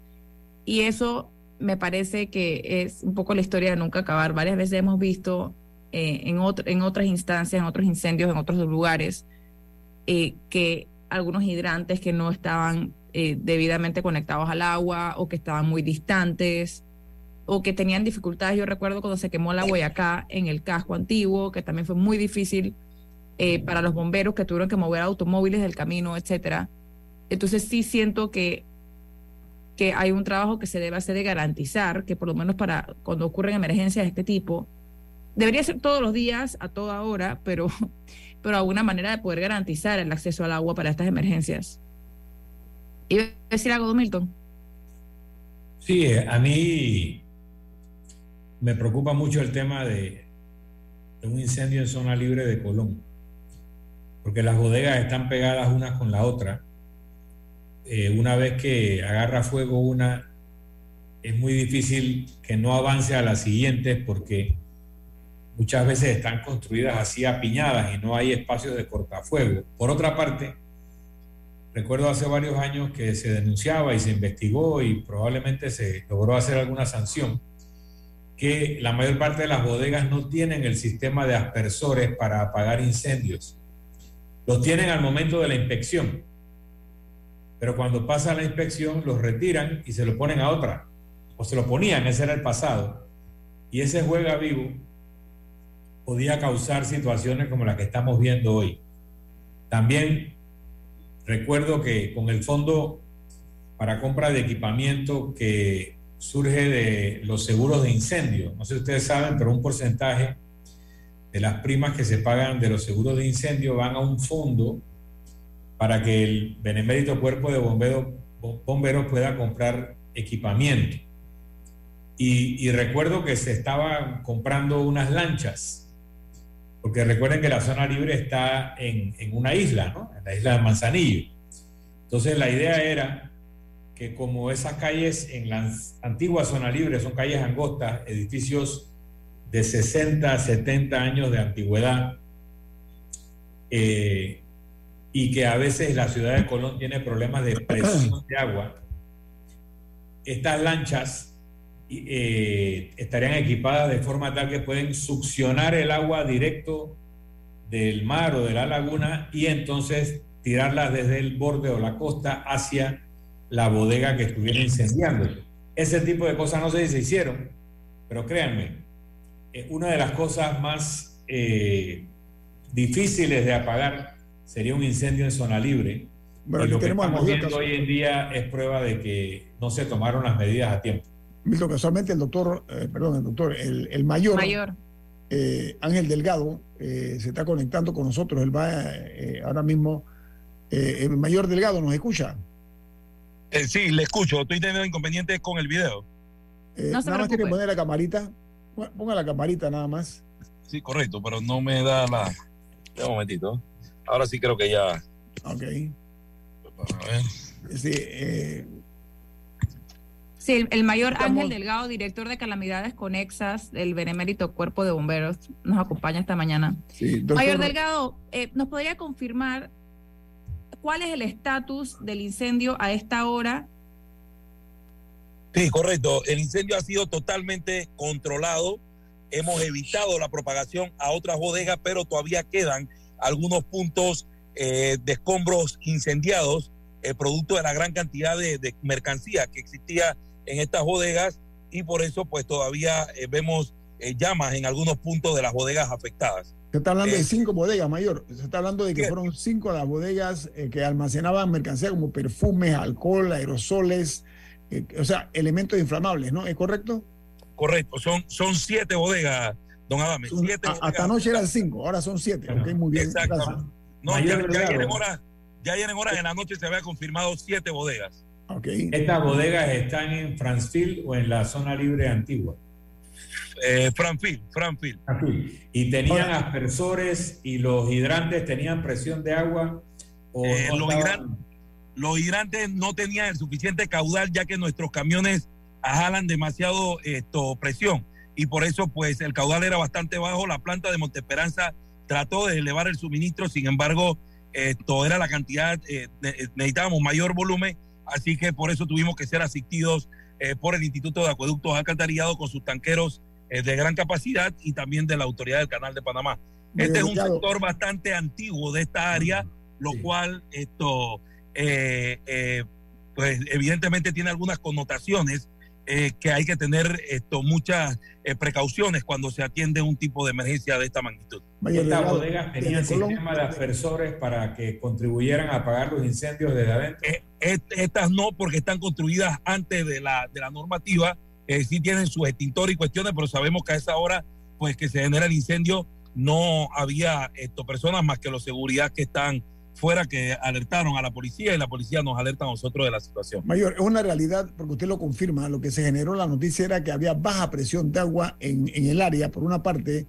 Y eso me parece que es un poco la historia de nunca acabar. Varias veces hemos visto eh, en, en otras instancias, en otros incendios, en otros lugares, eh, que algunos hidrantes que no estaban eh, debidamente conectados al agua o que estaban muy distantes o que tenían dificultades. Yo recuerdo cuando se quemó la acá en el casco antiguo, que también fue muy difícil eh, para los bomberos que tuvieron que mover automóviles del camino, etcétera. Entonces sí siento que, que hay un trabajo que se debe hacer de garantizar que por lo menos para cuando ocurren emergencias de este tipo, debería ser todos los días, a toda hora, pero, pero alguna manera de poder garantizar el acceso al agua para estas emergencias. ¿Y decir algo, Milton? Sí, eh, a mí me preocupa mucho el tema de, un incendio en zona libre de Colón, porque las bodegas están pegadas unas con la otra. Eh, una vez que agarra fuego una, es muy difícil que no avance a las siguientes porque muchas veces están construidas así apiñadas y no hay espacios de cortafuego. Por otra parte, recuerdo hace varios años que se denunciaba y se investigó y probablemente se logró hacer alguna sanción, que la mayor parte de las bodegas no tienen el sistema de aspersores para apagar incendios. Los tienen al momento de la inspección, pero cuando pasa la inspección los retiran y se lo ponen a otra, o se lo ponían, ese era el pasado. Y ese juega vivo podía causar situaciones como las que estamos viendo hoy. También recuerdo que con el fondo para compra de equipamiento que surge de los seguros de incendio, no sé si ustedes saben, pero un porcentaje de las primas que se pagan de los seguros de incendio van a un fondo para que el benemérito cuerpo de bomberos, bomberos pueda comprar equipamiento. Y, y recuerdo que se estaban comprando unas lanchas porque recuerden que la zona libre está en, una isla, ¿no? En la isla de Manzanillo. Entonces la idea era que como esas calles en la antigua zona libre son calles angostas, edificios de 60, 70 años de antigüedad, eh, y que a veces la ciudad de Colón tiene problemas de presión de agua, estas lanchas eh, estarían equipadas de forma tal que pueden succionar el agua directo del mar o de la laguna y entonces tirarlas desde el borde o la costa hacia la bodega que estuviera incendiando. Ese tipo de cosas no sé si se hicieron, pero créanme, eh, una de las cosas más eh, difíciles de apagar sería un incendio en zona libre. y lo que estamos viendo hoy en día es prueba de que no se tomaron las medidas a tiempo. Milton, casualmente el doctor, eh, perdón, el doctor, el, mayor, eh, Ángel Delgado, eh, se está conectando con nosotros. Él va ahora mismo. el mayor Delgado, ¿nos escucha? sí, le escucho. Estoy teniendo inconvenientes con el video. no nada más tiene que poner la camarita. Ponga la camarita nada más. Sí, correcto, pero no me da la. Un momentito. Ahora sí creo que ya. Ok. A ver. Sí, Sí, el, mayor Ángel Delgado, director de calamidades conexas del Benemérito Cuerpo de Bomberos, nos acompaña esta mañana. Mayor Delgado, eh, ¿nos podría confirmar cuál es el estatus del incendio a esta hora? Sí, correcto. El incendio ha sido totalmente controlado. Hemos evitado la propagación a otras bodegas, pero todavía quedan algunos puntos eh, de escombros incendiados, eh, producto de la gran cantidad de, de mercancía que existía en estas bodegas y por eso pues todavía eh, vemos eh, llamas en algunos puntos de las bodegas afectadas. Se está hablando de Eh, cinco bodegas, mayor. Se está hablando de que Bien. fueron cinco las bodegas eh, que almacenaban mercancía como perfumes, alcohol, aerosoles, eh, o sea, elementos inflamables, ¿no? ¿Es correcto? Correcto, son, son siete bodegas, don Adame. Son- Siete a- bodegas hasta anoche eran cinco, ahora son siete. Ok, muy bien. Exactamente. No, Mayor ya, ya Delgado. ayer en horas, ya ayer en horas en la noche se había confirmado siete bodegas. Estas bodegas están en Franceville o en la zona libre antigua. Eh, Franfil. Y tenían Ahora- aspersores y los hidrantes tenían presión de agua. O Eh, no los estaban- Los hidrantes no tenían el suficiente caudal ya que nuestros camiones jalan demasiado esto, presión y por eso pues el caudal era bastante bajo. La planta de Monteesperanza trató de elevar el suministro, sin embargo esto era la cantidad, eh, ne- necesitábamos mayor volumen, así que por eso tuvimos que ser asistidos eh, por el Instituto de Acueductos Alcantarillado con sus tanqueros eh, de gran capacidad y también de la Autoridad del Canal de Panamá. Este es un sector bastante antiguo de esta área, lo Sí. cual esto, eh, eh, pues evidentemente tiene algunas connotaciones eh, que hay que tener esto muchas eh, precauciones cuando se atiende un tipo de emergencia de esta magnitud. Estas bodegas tenían desde Colón. sistema de aspersores para que contribuyeran a apagar los incendios desde adentro. Eh, est- estas no porque están construidas antes de la, de la normativa, eh, sí tienen sus extintores y cuestiones, pero sabemos que a esa hora pues que se genera el incendio no había esto, personas más que los seguridad que están fuera que alertaron a la policía y la policía nos alerta a nosotros de la situación. Mayor, es una realidad, porque usted lo confirma, lo que se generó la noticia era que había baja presión de agua en, en el área, por una parte,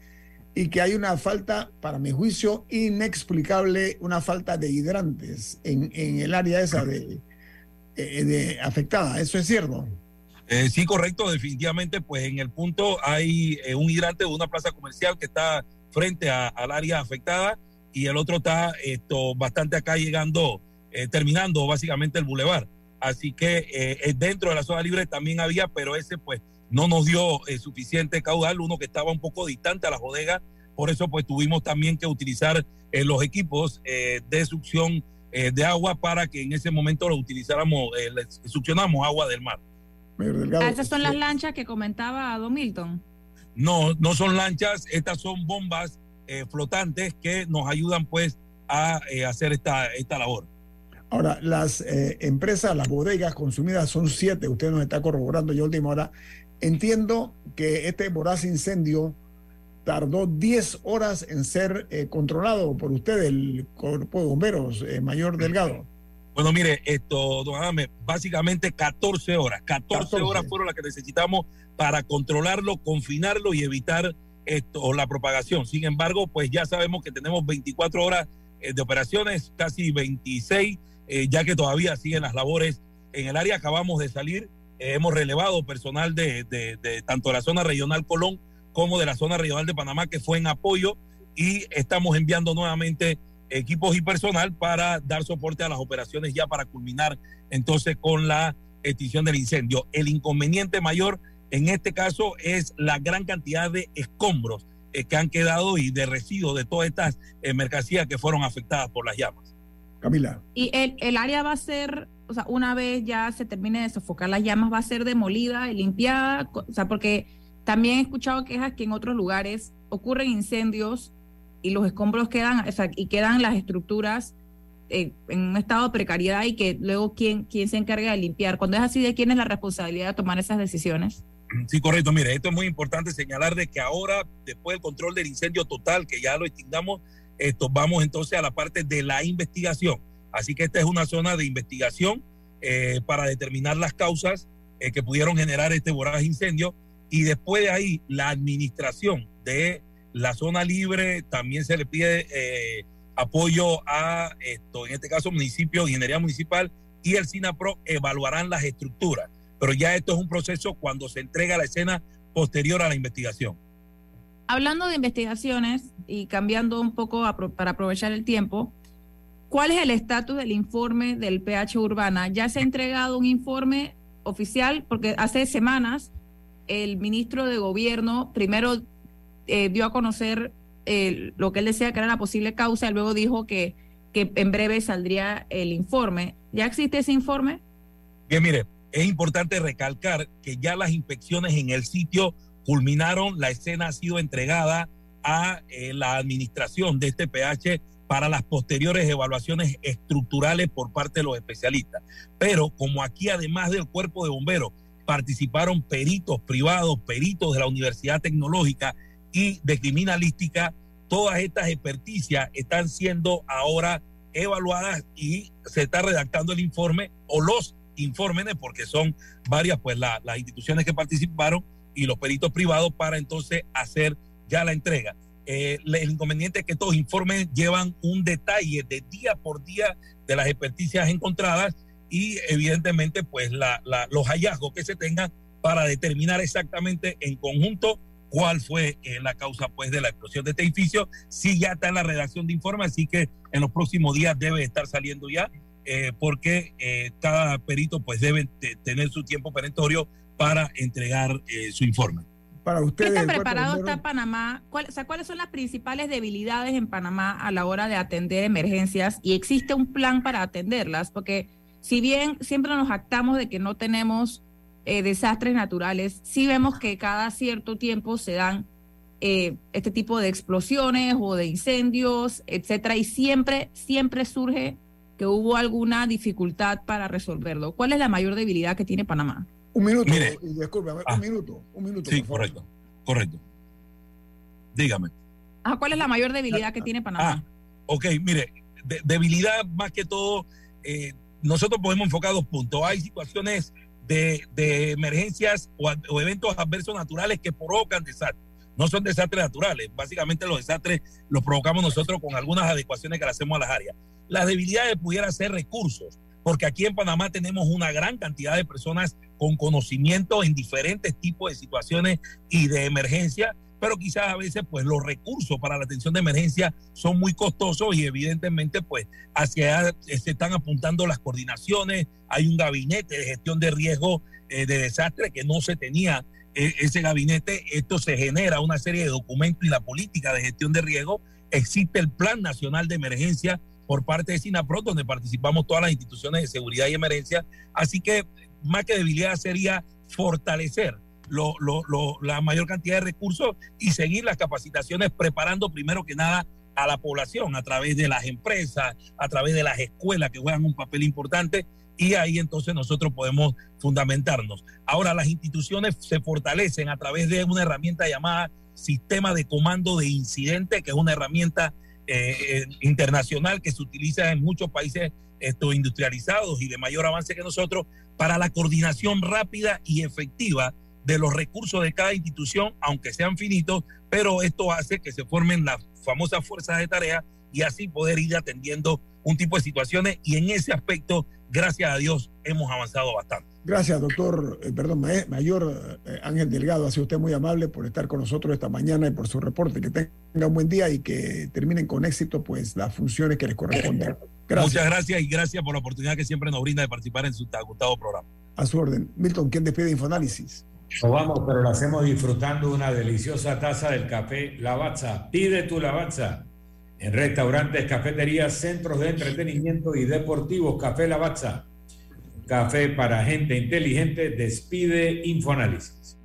y que hay una falta, para mi juicio, inexplicable, una falta de hidrantes en, en el área esa de, eh, de afectada. ¿Eso es cierto? Eh, sí, correcto, definitivamente, pues en el punto hay eh, un hidrante de una plaza comercial que está frente a- al área afectada y el otro está esto bastante acá llegando, eh, terminando básicamente el bulevar. Así que eh, dentro de la zona libre también había, pero ese pues no nos dio eh, suficiente caudal, uno que estaba un poco distante a la bodega, por eso pues tuvimos también que utilizar eh, los equipos eh, de succión eh, de agua para que en ese momento lo utilizáramos, eh, le succionamos agua del mar. Delgado. Ah, esas son las eh, lanchas que comentaba Don Milton. No, no son lanchas, estas son bombas eh, flotantes que nos ayudan pues a eh, hacer esta, esta labor. Ahora, las eh, empresas, las bodegas consumidas son siete, usted nos está corroborando ya última hora. Entiendo que este voraz incendio tardó 10 horas en ser controlado por usted, el cuerpo de bomberos, mayor Delgado. Bueno, mire, esto, don Adame, básicamente 14 horas. 14, 14. horas fueron las que necesitamos para controlarlo, confinarlo y evitar esto, la propagación. Sin embargo, pues ya sabemos que tenemos 24 horas eh, de operaciones, casi 26, eh, ya que todavía siguen las labores en el área. Acabamos de salir, eh, hemos relevado personal de, de- tanto la zona regional Colón como de la zona regional de Panamá, que fue en apoyo, y estamos enviando nuevamente equipos y personal para dar soporte a las operaciones ya para culminar entonces con la extinción del incendio. El inconveniente mayor en este caso es la gran cantidad de escombros eh, que han quedado y de residuos de todas estas eh, mercancías que fueron afectadas por las llamas. Camila. Y el, el área va a ser, o sea, una vez ya se termine de sofocar las llamas, va a ser demolida y limpiada, o sea, porque también he escuchado quejas que en otros lugares ocurren incendios y los escombros quedan, o sea, y quedan las estructuras eh, en un estado de precariedad y que luego quién, quién se encarga de limpiar. Cuando es así, ¿de quién es la responsabilidad de tomar esas decisiones? Sí, correcto. Mire, esto es muy importante señalar de que ahora, después del control del incendio total, que ya lo extingamos, esto, vamos entonces a la parte de la investigación. Así que esta es una zona de investigación eh, para determinar las causas eh, que pudieron generar este voraz incendio. Y después de ahí, la administración de la zona libre también se le pide eh, apoyo a esto, en este caso, municipio, ingeniería municipal y el SINAPRO evaluarán las estructuras pero ya esto es un proceso cuando se entrega la escena posterior a la investigación. Hablando de investigaciones y cambiando un poco a para aprovechar el tiempo, ¿cuál es el estatus del informe del PH Urbana? ¿Ya se ha entregado un informe oficial? Porque hace semanas el ministro de Gobierno primero eh, dio a conocer eh, lo que él decía que era la posible causa, y luego dijo que, que en breve saldría el informe. ¿Ya existe ese informe? Bien, mire, es importante recalcar que ya las inspecciones en el sitio culminaron, la escena ha sido entregada a eh, la administración de este PH para las posteriores evaluaciones estructurales por parte de los especialistas. Pero como aquí además del cuerpo de bomberos participaron peritos privados, peritos de la Universidad Tecnológica y de criminalística, todas estas experticias están siendo ahora evaluadas y se está redactando el informe o los informes, porque son varias pues las instituciones que participaron y los peritos privados para entonces hacer ya la entrega. Eh, el inconveniente es que estos informes llevan un detalle de día por día de las experticias encontradas y evidentemente pues los hallazgos que se tengan para determinar exactamente en conjunto cuál fue eh, la causa pues de la explosión de este edificio. Sí ya está en la redacción de informe, así que en los próximos días debe estar saliendo ya, eh, porque cada perito pues debe tener su tiempo perentorio para entregar su informe para ustedes. ¿Qué tan preparado está Panamá? o sea, ¿Cuáles son las principales debilidades en Panamá a la hora de atender emergencias? ¿Y existe un plan para atenderlas? Porque si bien siempre nos actamos de que no tenemos eh, desastres naturales, sí vemos que cada cierto tiempo se dan eh, este tipo de explosiones o de incendios, etcétera, y siempre, siempre surge que hubo alguna dificultad para resolverlo. ¿Cuál es la mayor debilidad que tiene Panamá? Un minuto, disculpe, un ah. minuto, un minuto. Sí, correcto, correcto. Dígame. Ah, ¿Cuál es la mayor debilidad que tiene Panamá? Ah, ok, mire, debilidad más que todo, eh, nosotros podemos enfocar dos puntos. Hay situaciones de, emergencias o, o, eventos adversos naturales que provocan desastres. No son desastres naturales, básicamente los desastres los provocamos nosotros con algunas adecuaciones que le hacemos a las áreas. Las debilidades pudieran ser recursos porque aquí en Panamá tenemos una gran cantidad de personas con conocimiento en diferentes tipos de situaciones y de emergencia, pero quizás a veces pues los recursos para la atención de emergencia son muy costosos y evidentemente pues hacia se están apuntando las coordinaciones, hay un gabinete de gestión de riesgo eh, de desastre que no se tenía eh, ese gabinete, esto se genera una serie de documentos y la política de gestión de riesgo, existe el Plan Nacional de Emergencia por parte de SINAPRO, donde participamos todas las instituciones de seguridad y emergencia. Así que más que debilidad sería fortalecer la mayor cantidad de recursos y seguir las capacitaciones preparando primero que nada a la población a través de las empresas, a través de las escuelas que juegan un papel importante y ahí entonces nosotros podemos fundamentarnos. Ahora las instituciones se fortalecen a través de una herramienta llamada sistema de comando de incidente, que es una herramienta eh, eh, internacional que se utiliza en muchos países esto, industrializados y de mayor avance que nosotros para la coordinación rápida y efectiva de los recursos de cada institución, aunque sean finitos, pero esto hace que se formen las famosas fuerzas de tarea y así poder ir atendiendo un tipo de situaciones y en ese aspecto, gracias a Dios, hemos avanzado bastante. Gracias, doctor, eh, perdón, mayor eh, Ángel Delgado. Ha sido usted muy amable por estar con nosotros esta mañana y por su reporte. Que tenga un buen día y que terminen con éxito pues las funciones que les corresponden. Muchas gracias y gracias por la oportunidad que siempre nos brinda de participar en su gustado programa. A su orden. Milton, ¿quién despide Infoanálisis? Nos vamos, pero lo hacemos disfrutando una deliciosa taza del café Lavazza. Pide tu Lavazza en restaurantes, cafeterías, centros de entretenimiento y deportivos. Café Lavazza Café para gente inteligente despide Infoanálisis.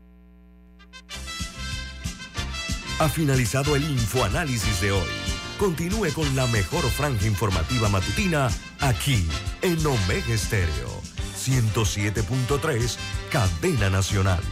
Ha finalizado el Infoanálisis de hoy. Continúe con la mejor franja informativa matutina aquí en Omega Estéreo 107.3, Cadena Nacional.